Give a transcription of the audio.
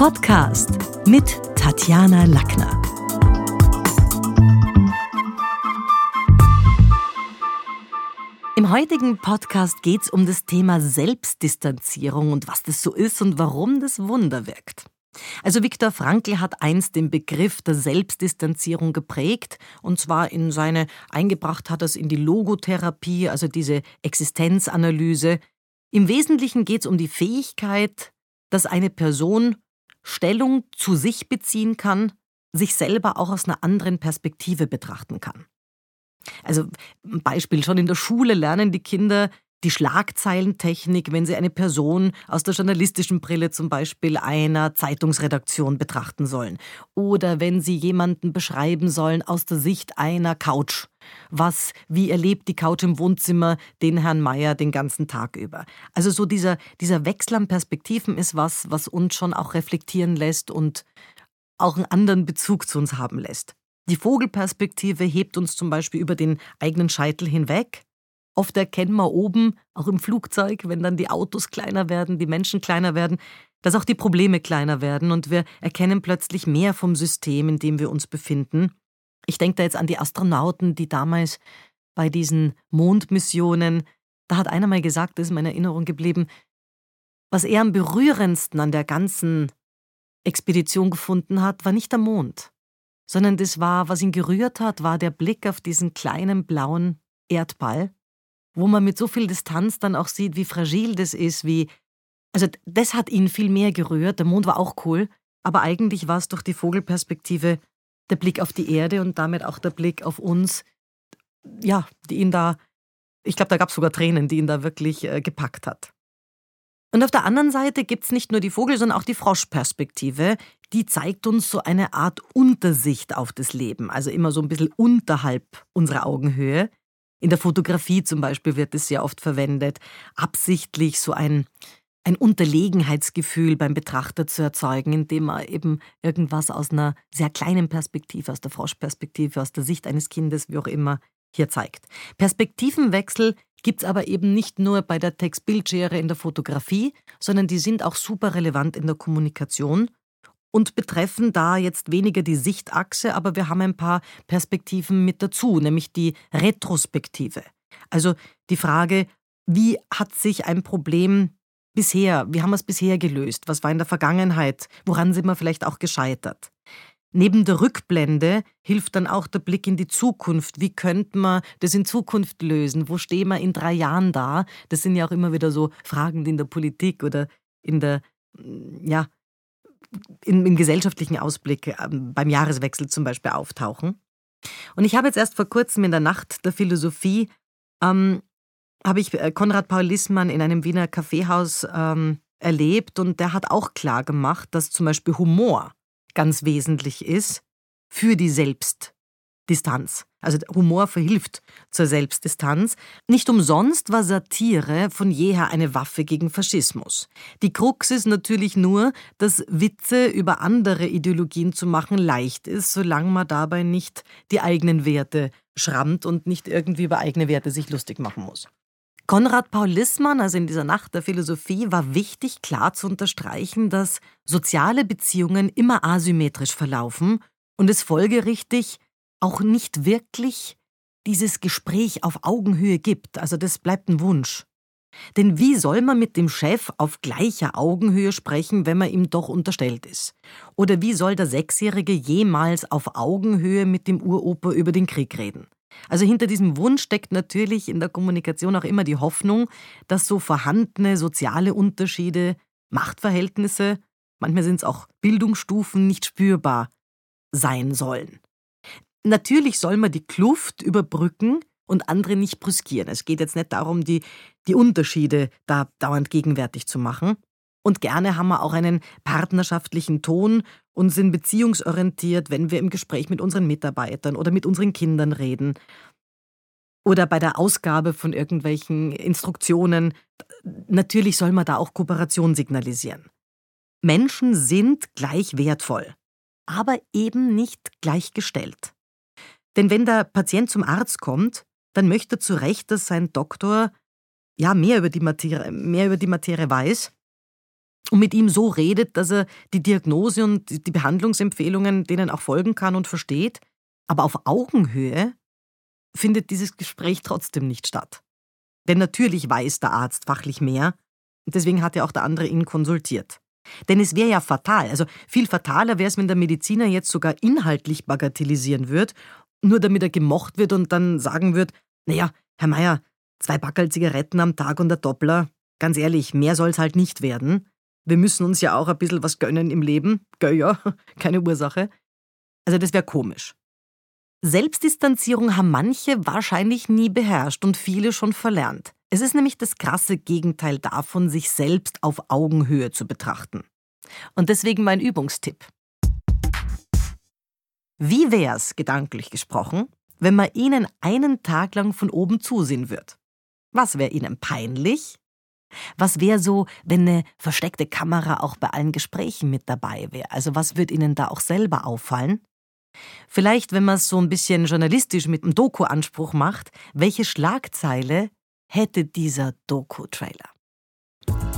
Podcast mit Tatjana Lackner. Im heutigen Podcast geht es um das Thema Selbstdistanzierung und was das so ist und warum das Wunder wirkt. Also Viktor Frankl hat einst den Begriff der Selbstdistanzierung geprägt und zwar in seine eingebracht hat es in die Logotherapie, also diese Existenzanalyse. Im Wesentlichen geht es um die Fähigkeit, dass eine Person Stellung zu sich beziehen kann, sich selber auch aus einer anderen Perspektive betrachten kann. Also Beispiel, schon in der Schule lernen die Kinder die Schlagzeilentechnik, wenn sie eine Person aus der journalistischen Brille zum Beispiel einer Zeitungsredaktion betrachten sollen. Oder wenn sie jemanden beschreiben sollen aus der Sicht einer Couch. Was, wie erlebt die Couch im Wohnzimmer den Herrn Meier den ganzen Tag über? Also so dieser, dieser Wechsel an Perspektiven ist was, was uns schon auch reflektieren lässt und auch einen anderen Bezug zu uns haben lässt. Die Vogelperspektive hebt uns zum Beispiel über den eigenen Scheitel hinweg Oft erkennen wir oben, auch im Flugzeug, wenn dann die Autos kleiner werden, die Menschen kleiner werden, dass auch die Probleme kleiner werden und wir erkennen plötzlich mehr vom System, in dem wir uns befinden. Ich denke da jetzt an die Astronauten, die damals bei diesen Mondmissionen, da hat einer mal gesagt, das ist in meiner Erinnerung geblieben, was er am berührendsten an der ganzen Expedition gefunden hat, war nicht der Mond, sondern das war, was ihn gerührt hat, war der Blick auf diesen kleinen blauen Erdball wo man mit so viel Distanz dann auch sieht, wie fragil das ist, wie. Also, das hat ihn viel mehr gerührt. Der Mond war auch cool, aber eigentlich war es durch die Vogelperspektive der Blick auf die Erde und damit auch der Blick auf uns, ja, die ihn da. Ich glaube, da gab es sogar Tränen, die ihn da wirklich äh, gepackt hat. Und auf der anderen Seite gibt es nicht nur die Vogel, sondern auch die Froschperspektive. Die zeigt uns so eine Art Untersicht auf das Leben, also immer so ein bisschen unterhalb unserer Augenhöhe. In der Fotografie zum Beispiel wird es sehr oft verwendet, absichtlich so ein, ein Unterlegenheitsgefühl beim Betrachter zu erzeugen, indem man eben irgendwas aus einer sehr kleinen Perspektive, aus der Froschperspektive, aus der Sicht eines Kindes, wie auch immer, hier zeigt. Perspektivenwechsel gibt es aber eben nicht nur bei der Text-Bildschere in der Fotografie, sondern die sind auch super relevant in der Kommunikation und betreffen da jetzt weniger die Sichtachse, aber wir haben ein paar Perspektiven mit dazu, nämlich die Retrospektive. Also die Frage, wie hat sich ein Problem bisher, wie haben wir es bisher gelöst? Was war in der Vergangenheit? Woran sind wir vielleicht auch gescheitert? Neben der Rückblende hilft dann auch der Blick in die Zukunft. Wie könnte man das in Zukunft lösen? Wo stehen wir in drei Jahren da? Das sind ja auch immer wieder so Fragen, die in der Politik oder in der ja, in, im gesellschaftlichen Ausblick äh, beim Jahreswechsel zum Beispiel auftauchen. Und ich habe jetzt erst vor kurzem in der Nacht der Philosophie ähm, habe ich äh, Konrad Paul Lissmann in einem Wiener Kaffeehaus ähm, erlebt und der hat auch klar gemacht, dass zum Beispiel Humor ganz wesentlich ist für die Selbst, Distanz. Also Humor verhilft zur Selbstdistanz. Nicht umsonst war Satire von jeher eine Waffe gegen Faschismus. Die Krux ist natürlich nur, dass Witze über andere Ideologien zu machen leicht ist, solange man dabei nicht die eigenen Werte schrammt und nicht irgendwie über eigene Werte sich lustig machen muss. Konrad Paul Lissmann, also in dieser Nacht der Philosophie, war wichtig, klar zu unterstreichen, dass soziale Beziehungen immer asymmetrisch verlaufen und es folgerichtig auch nicht wirklich dieses Gespräch auf Augenhöhe gibt. Also das bleibt ein Wunsch. Denn wie soll man mit dem Chef auf gleicher Augenhöhe sprechen, wenn man ihm doch unterstellt ist? Oder wie soll der Sechsjährige jemals auf Augenhöhe mit dem Uropa über den Krieg reden? Also hinter diesem Wunsch steckt natürlich in der Kommunikation auch immer die Hoffnung, dass so vorhandene soziale Unterschiede, Machtverhältnisse, manchmal sind es auch Bildungsstufen nicht spürbar sein sollen. Natürlich soll man die Kluft überbrücken und andere nicht brüskieren. Es geht jetzt nicht darum, die, die Unterschiede da dauernd gegenwärtig zu machen. Und gerne haben wir auch einen partnerschaftlichen Ton und sind beziehungsorientiert, wenn wir im Gespräch mit unseren Mitarbeitern oder mit unseren Kindern reden. Oder bei der Ausgabe von irgendwelchen Instruktionen. Natürlich soll man da auch Kooperation signalisieren. Menschen sind gleich wertvoll, aber eben nicht gleichgestellt. Denn wenn der Patient zum Arzt kommt, dann möchte er zu Recht, dass sein Doktor ja mehr über die Materie, mehr über die Materie weiß. und mit ihm so redet, dass er die Diagnose und die Behandlungsempfehlungen denen auch folgen kann und versteht. Aber auf Augenhöhe findet dieses Gespräch trotzdem nicht statt. Denn natürlich weiß der Arzt fachlich mehr und deswegen hat ja auch der andere ihn konsultiert. Denn es wäre ja fatal, also viel fataler wäre es, wenn der Mediziner jetzt sogar inhaltlich bagatellisieren würde, nur damit er gemocht wird und dann sagen wird, naja, Herr Meier, zwei Backerl Zigaretten am Tag und der Doppler, ganz ehrlich, mehr soll's halt nicht werden. Wir müssen uns ja auch ein bisschen was gönnen im Leben. Gö ja, keine Ursache. Also das wäre komisch. Selbstdistanzierung haben manche wahrscheinlich nie beherrscht und viele schon verlernt. Es ist nämlich das krasse Gegenteil davon, sich selbst auf Augenhöhe zu betrachten. Und deswegen mein Übungstipp. Wie wär's, gedanklich gesprochen, wenn man Ihnen einen Tag lang von oben zusehen würde? Was wäre Ihnen peinlich? Was wäre so, wenn eine versteckte Kamera auch bei allen Gesprächen mit dabei wäre? Also was würde Ihnen da auch selber auffallen? Vielleicht, wenn man es so ein bisschen journalistisch mit einem Doku-Anspruch macht, welche Schlagzeile hätte dieser Doku-Trailer?